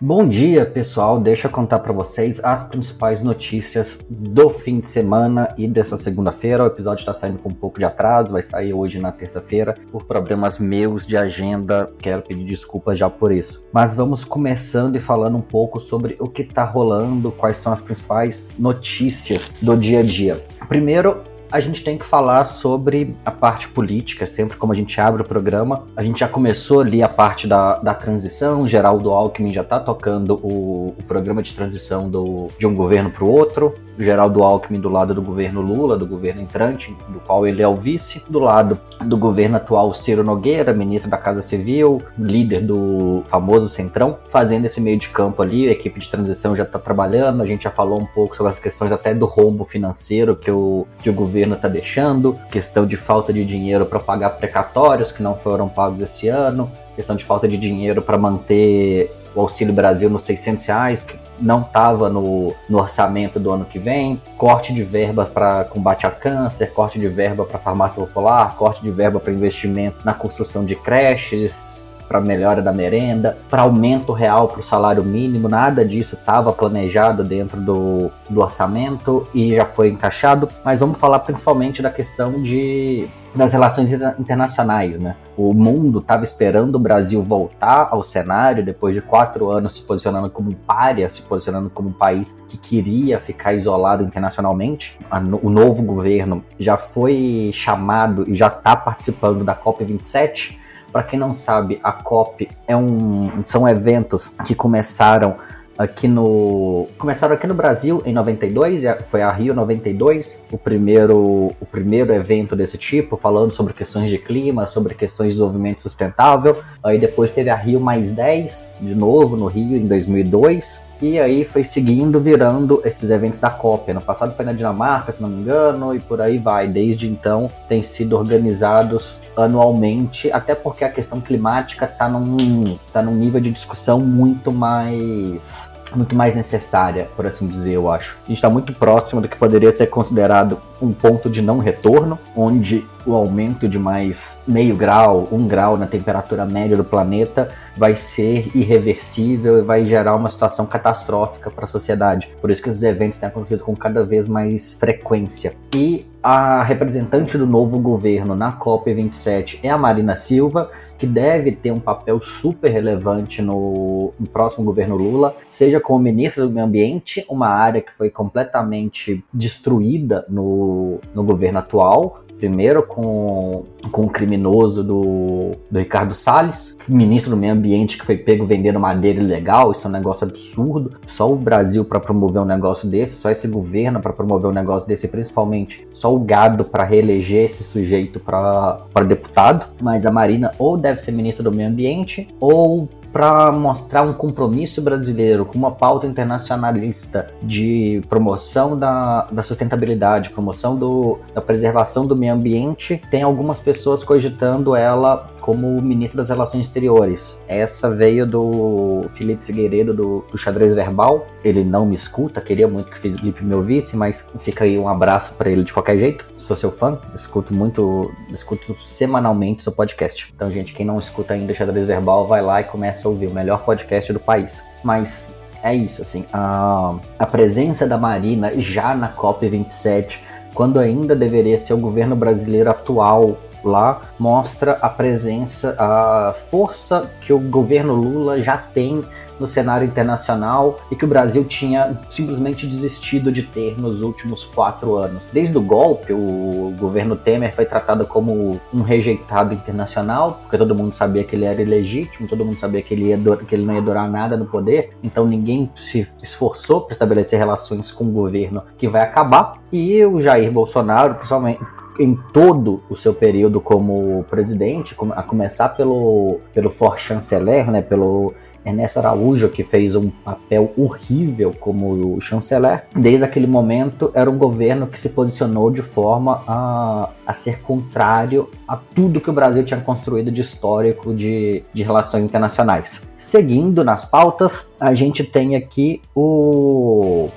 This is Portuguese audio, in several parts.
Bom dia, pessoal. Deixa eu contar para vocês as principais notícias do fim de semana e dessa segunda-feira. O episódio está saindo com um pouco de atraso, vai sair hoje na terça-feira por problemas meus de agenda. Quero pedir desculpas já por isso. Mas vamos começando e falando um pouco sobre o que está rolando, quais são as principais notícias do dia a dia. Primeiro, a gente tem que falar sobre a parte política, sempre como a gente abre o programa. A gente já começou ali a parte da, da transição, Geraldo Alckmin já está tocando o, o, programa de transição do, de um governo para o outro. Geraldo Alckmin do lado do governo Lula, do governo entrante, do qual ele é o vice, do lado do governo atual Ciro Nogueira, ministro da Casa Civil, líder do famoso Centrão, fazendo esse meio de campo ali, a equipe de transição já está trabalhando, a gente já falou um pouco sobre as questões até do rombo financeiro que o, que o governo está deixando, questão de falta de dinheiro para pagar precatórios que não foram pagos esse ano, questão de falta de dinheiro para manter o Auxílio Brasil nos 600 reais, que não estava no, no, orçamento do ano que vem, corte de verbas para combate a câncer, corte de verba para farmácia popular, corte de verba para investimento na construção de creches, para melhora da merenda, para aumento real para o salário mínimo, nada disso estava planejado dentro do, do orçamento e já foi encaixado. Mas vamos falar principalmente da questão de das relações internacionais, né? O mundo estava esperando o Brasil voltar ao cenário depois de quatro anos se posicionando como párea, se posicionando como um país que queria ficar isolado internacionalmente. O novo governo já foi chamado e já está participando da COP27. Para quem não sabe, a COP é um, são eventos que começaram aqui no começaram aqui no Brasil em 92 foi a Rio 92 o primeiro o primeiro evento desse tipo falando sobre questões de clima sobre questões de desenvolvimento sustentável. Aí depois teve a Rio mais 10 de novo no Rio em 2002 e aí foi seguindo, virando esses eventos da COP. No passado foi na Dinamarca, se não me engano, e por aí vai. Desde então tem sido organizados anualmente, até porque a questão climática está num, tá num nível de discussão muito mais muito mais necessária, por assim dizer, eu acho. A gente está muito próximo do que poderia ser considerado um ponto de não retorno, onde o aumento de mais meio grau, um grau na temperatura média do planeta vai ser irreversível e vai gerar uma situação catastrófica para a sociedade. Por isso que esses eventos têm acontecido com cada vez mais frequência. E a representante do novo governo na COP27 é a Marina Silva, que deve ter um papel super relevante no, no próximo governo Lula, seja como ministra do Meio Ambiente, uma área que foi completamente destruída no, no governo atual, Primeiro com, com o criminoso do, do Ricardo Salles, ministro do Meio Ambiente que foi pego vendendo madeira ilegal. Isso é um negócio absurdo. Só o Brasil para promover um negócio desse, só esse governo para promover um negócio desse, principalmente só o gado para reeleger esse sujeito para deputado. Mas a Marina ou deve ser ministra do Meio Ambiente ou para mostrar um compromisso brasileiro com uma pauta internacionalista de promoção da, da sustentabilidade, promoção do, da preservação do meio ambiente, tem algumas pessoas cogitando ela como ministro das Relações Exteriores. Essa veio do Felipe Figueiredo, do, do Xadrez Verbal. Ele não me escuta, queria muito que o Felipe me ouvisse, mas fica aí um abraço para ele de qualquer jeito. Sou seu fã, escuto muito, escuto semanalmente seu podcast. Então, gente, quem não escuta ainda Xadrez Verbal, vai lá e começa a ouvir o melhor podcast do país. Mas é isso, assim, a, a presença da Marina já na COP27, quando ainda deveria ser o governo brasileiro atual lá mostra a presença, a força que o governo Lula já tem no cenário internacional e que o Brasil tinha simplesmente desistido de ter nos últimos quatro anos. Desde o golpe, o governo Temer foi tratado como um rejeitado internacional, porque todo mundo sabia que ele era ilegítimo, todo mundo sabia que ele, ia, que ele não ia durar nada no poder, então ninguém se esforçou para estabelecer relações com o governo que vai acabar. E o Jair Bolsonaro, principalmente em todo o seu período como presidente, a começar pelo, pelo for chanceler, né, pelo Ernesto Araújo, que fez um papel horrível como chanceler, desde aquele momento era um governo que se posicionou de forma a, a ser contrário a tudo que o Brasil tinha construído de histórico de, de relações internacionais. Seguindo nas pautas, a gente tem aqui o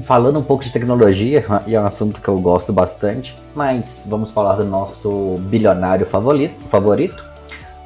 falando um pouco de tecnologia, e é um assunto que eu gosto bastante, mas vamos falar do nosso bilionário favorito, favorito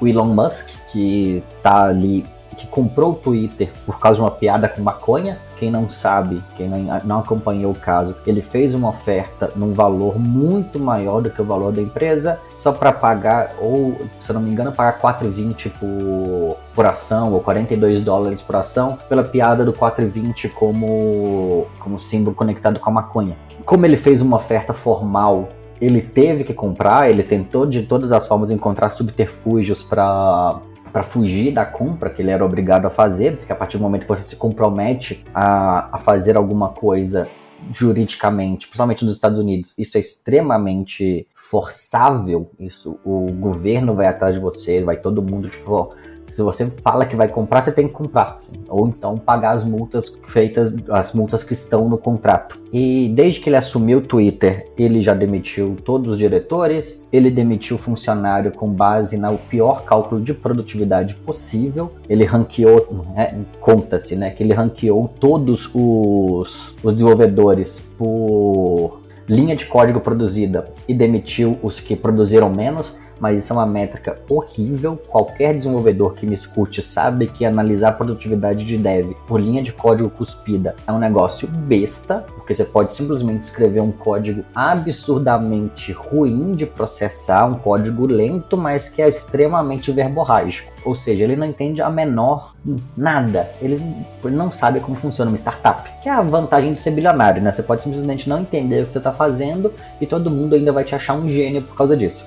o Elon Musk, que tá ali que comprou o Twitter por causa de uma piada com maconha. Quem não sabe, quem não, não acompanhou o caso, ele fez uma oferta num valor muito maior do que o valor da empresa, só para pagar, ou se não me engano, pagar 4,20 por, por ação, ou 42 dólares por ação, pela piada do 4,20 como, como símbolo conectado com a maconha. Como ele fez uma oferta formal ele teve que comprar, ele tentou de todas as formas encontrar subterfúgios para para fugir da compra que ele era obrigado a fazer, porque a partir do momento que você se compromete a, a fazer alguma coisa juridicamente, principalmente nos Estados Unidos, isso é extremamente forçável. Isso, o governo vai atrás de você, vai todo mundo tipo, se você fala que vai comprar, você tem que comprar. Ou então pagar as multas feitas, as multas que estão no contrato. E desde que ele assumiu o Twitter, ele já demitiu todos os diretores, ele demitiu funcionário com base no pior cálculo de produtividade possível. Ele ranqueou, né, conta-se, né, que ele ranqueou todos os, os desenvolvedores por linha de código produzida e demitiu os que produziram menos mas isso é uma métrica horrível. Qualquer desenvolvedor que me escute sabe que analisar a produtividade de dev por linha de código cuspida é um negócio besta, porque você pode simplesmente escrever um código absurdamente ruim de processar, um código lento, mas que é extremamente verborrágico. Ou seja, ele não entende a menor nada. Ele, não sabe como funciona uma startup. Que é a vantagem de ser bilionário, né? Você pode simplesmente não entender o que você está fazendo e todo mundo ainda vai te achar um gênio por causa disso.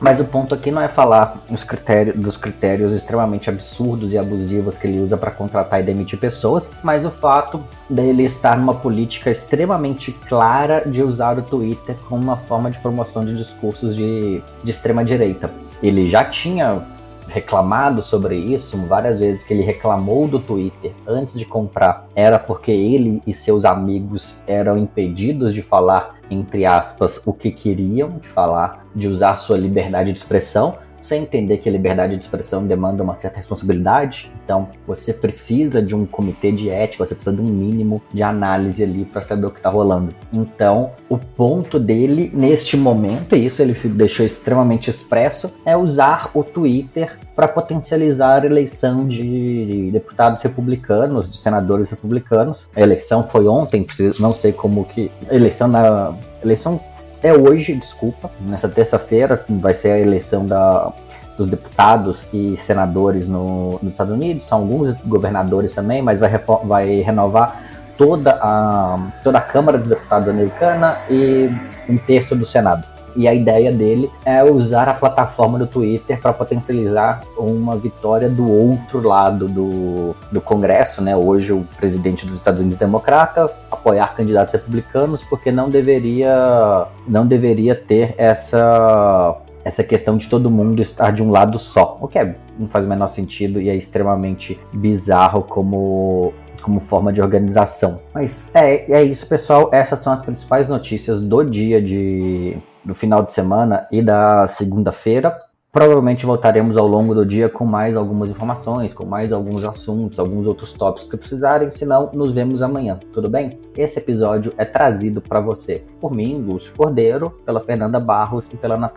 Mas o ponto aqui não é falar critérios, dos critérios extremamente absurdos e abusivos que ele usa para contratar e demitir pessoas, mas o fato dele estar numa política extremamente clara de usar o Twitter como uma forma de promoção de discursos de, de extrema direita. Ele já tinha reclamado sobre isso várias vezes que ele reclamou do Twitter antes de comprar era porque ele e seus amigos eram impedidos de falar entre aspas o que queriam de falar de usar sua liberdade de expressão sem entender que a liberdade de expressão demanda uma certa responsabilidade. Então, você precisa de um comitê de ética, você precisa de um mínimo de análise ali para saber o que está rolando. Então, o ponto dele neste momento, e isso ele deixou extremamente expresso, é usar o Twitter para potencializar a eleição de deputados republicanos, de senadores republicanos. A eleição foi ontem, não sei como que. A eleição na eleição é hoje, desculpa, nessa terça-feira vai ser a eleição da, dos deputados e senadores no, nos Estados Unidos, são alguns governadores também, mas vai, vai renovar toda a, toda a Câmara dos Deputados americana e um terço do Senado. E a ideia dele é usar a plataforma do Twitter para potencializar uma vitória do outro lado do, do Congresso, né? Hoje o presidente dos Estados Unidos democrata apoiar candidatos republicanos porque não deveria não deveria ter essa essa questão de todo mundo estar de um lado só, o que é, não faz o menor sentido e é extremamente bizarro como como forma de organização. Mas é, é isso, pessoal. Essas são as principais notícias do dia de do final de semana e da segunda-feira. Provavelmente voltaremos ao longo do dia com mais algumas informações, com mais alguns assuntos, alguns outros tópicos que precisarem, senão nos vemos amanhã, tudo bem? Esse episódio é trazido para você por mim, Lúcio Cordeiro, pela Fernanda Barros e pela Natália